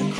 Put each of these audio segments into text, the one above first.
And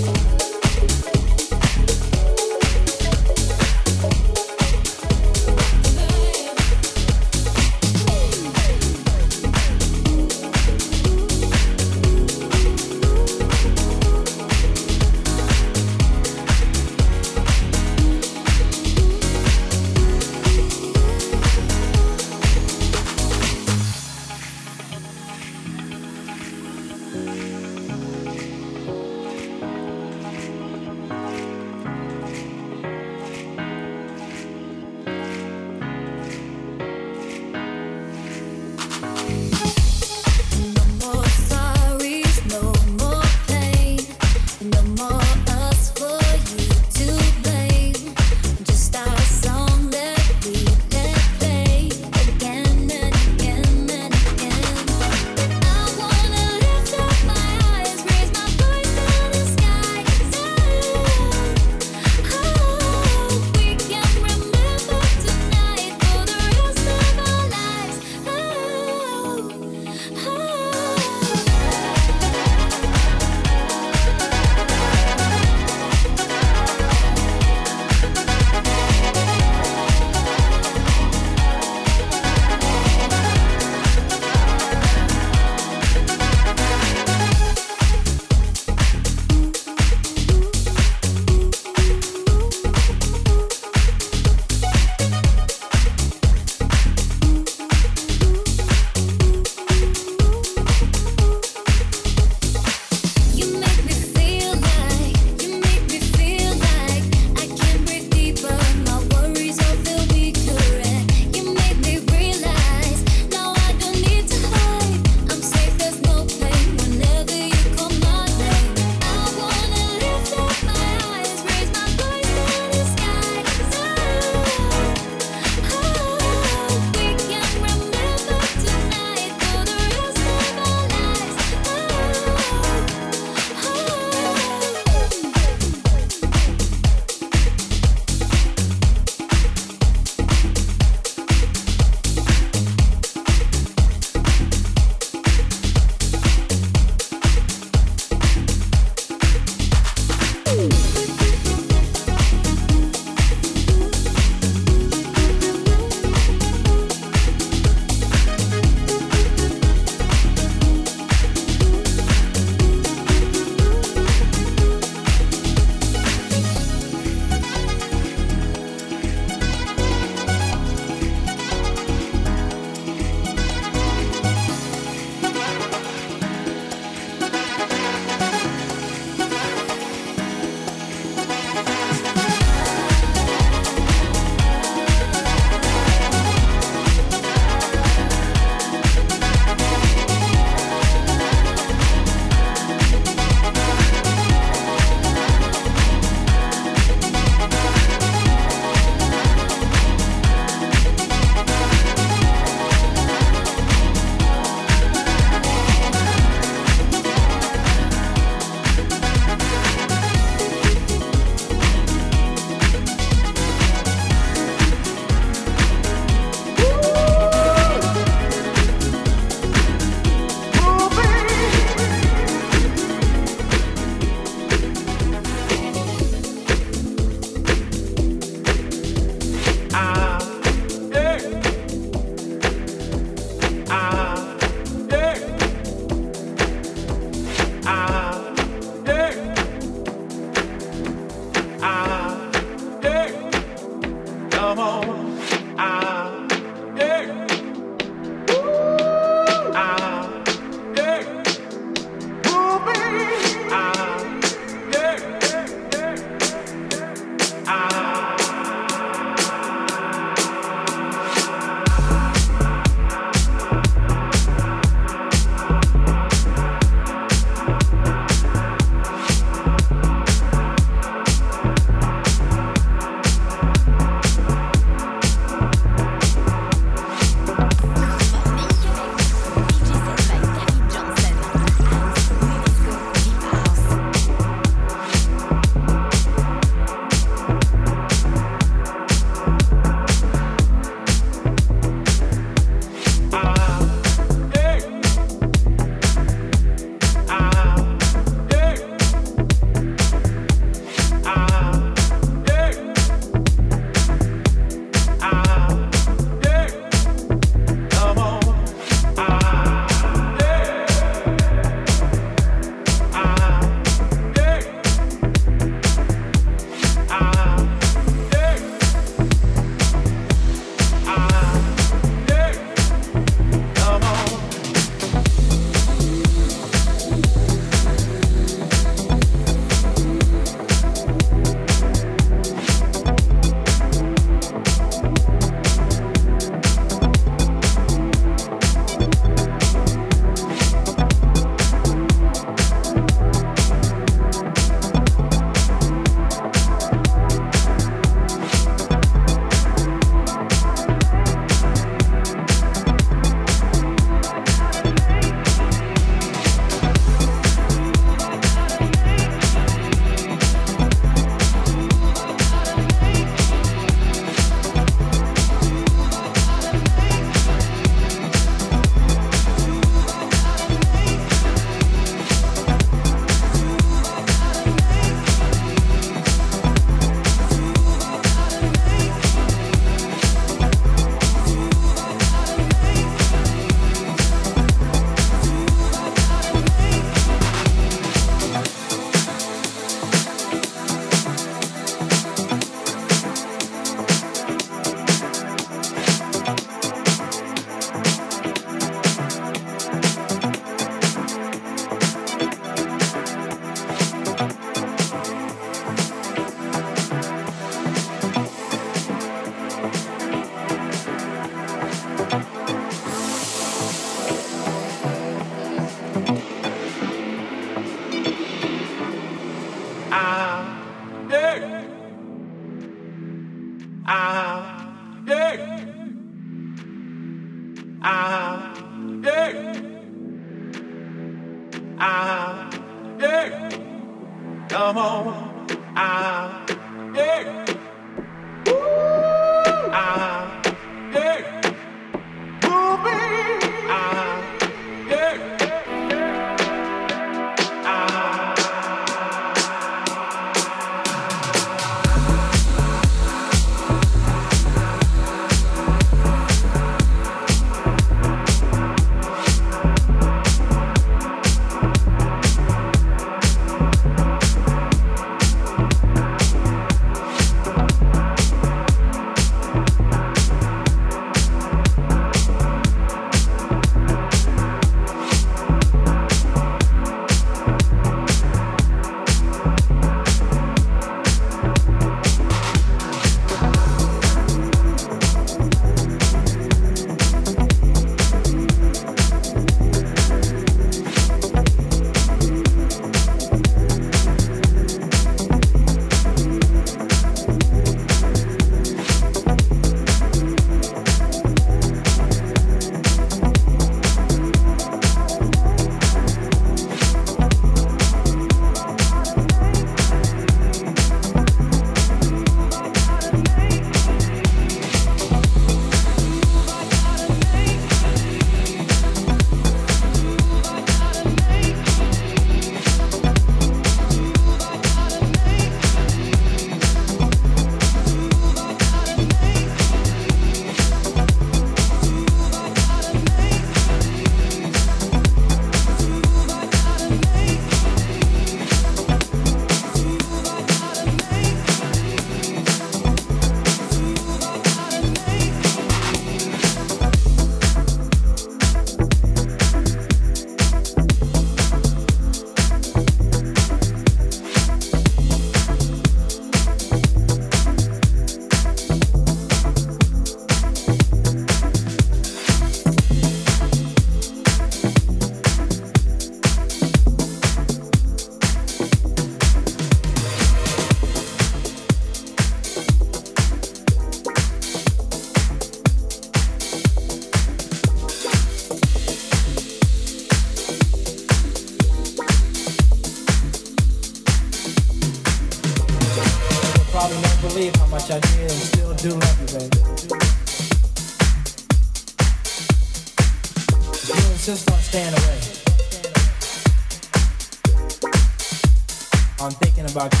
I'm thinking about you.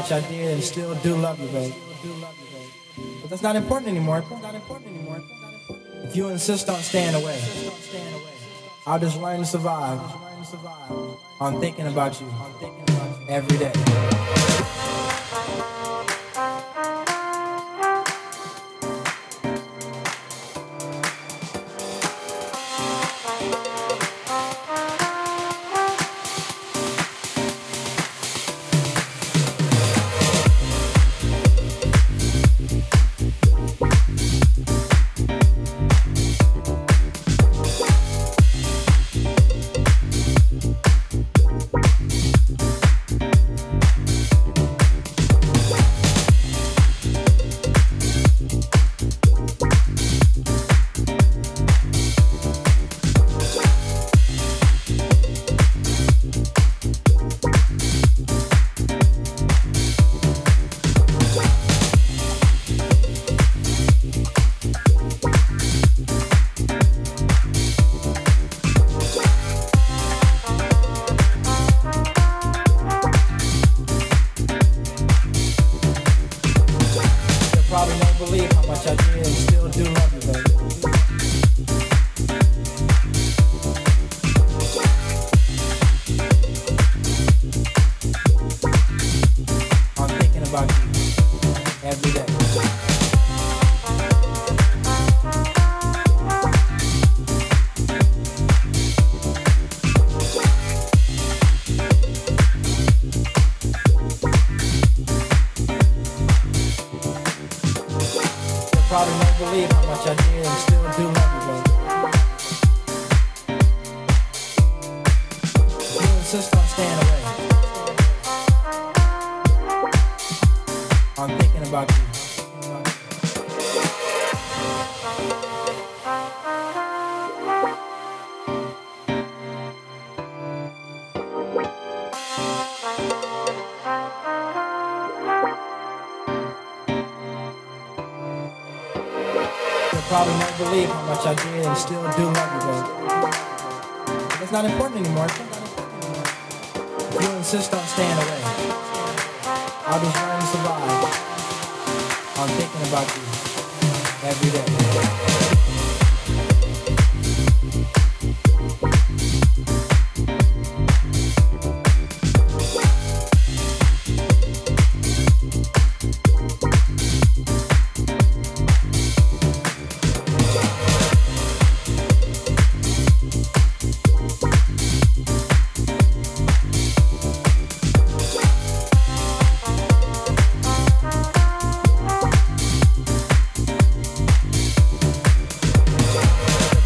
Much I did and still do love you, baby. But that's not important anymore. Not important anymore. If you insist on staying away, I'll just learn to survive on thinking about you every day. still do what you want. It's not important anymore.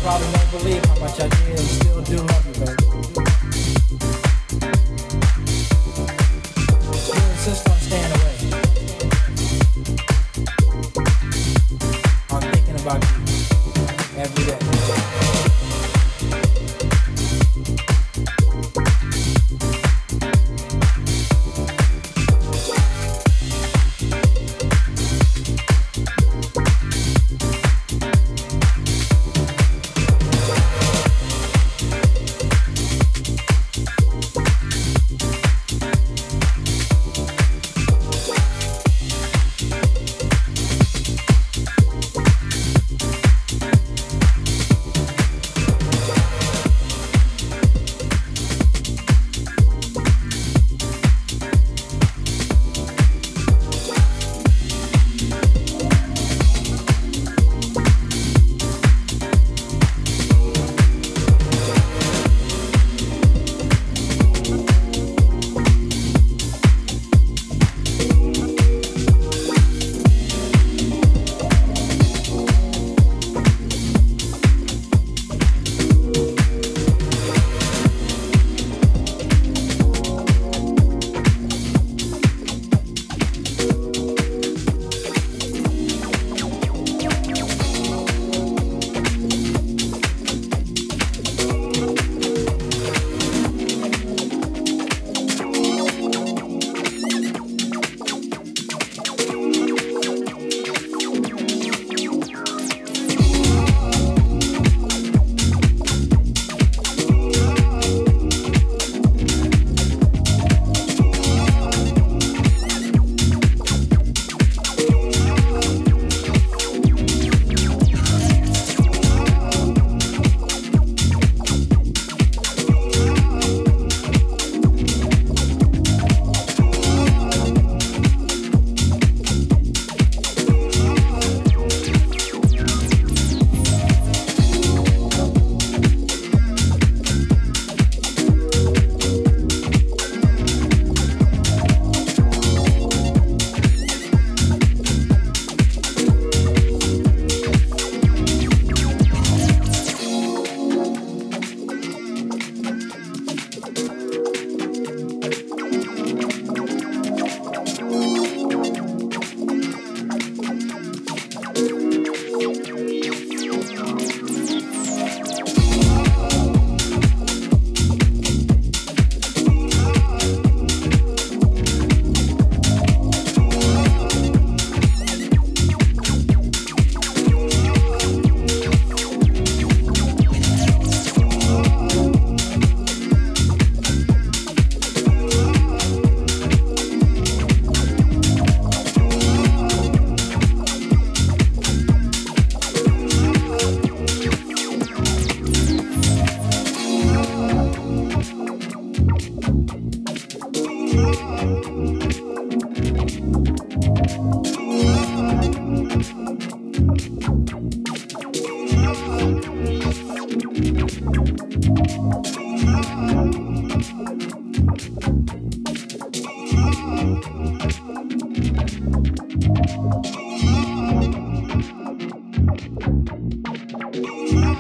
probably won't believe how much I do and still do love you, baby.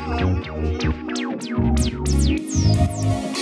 Thank you.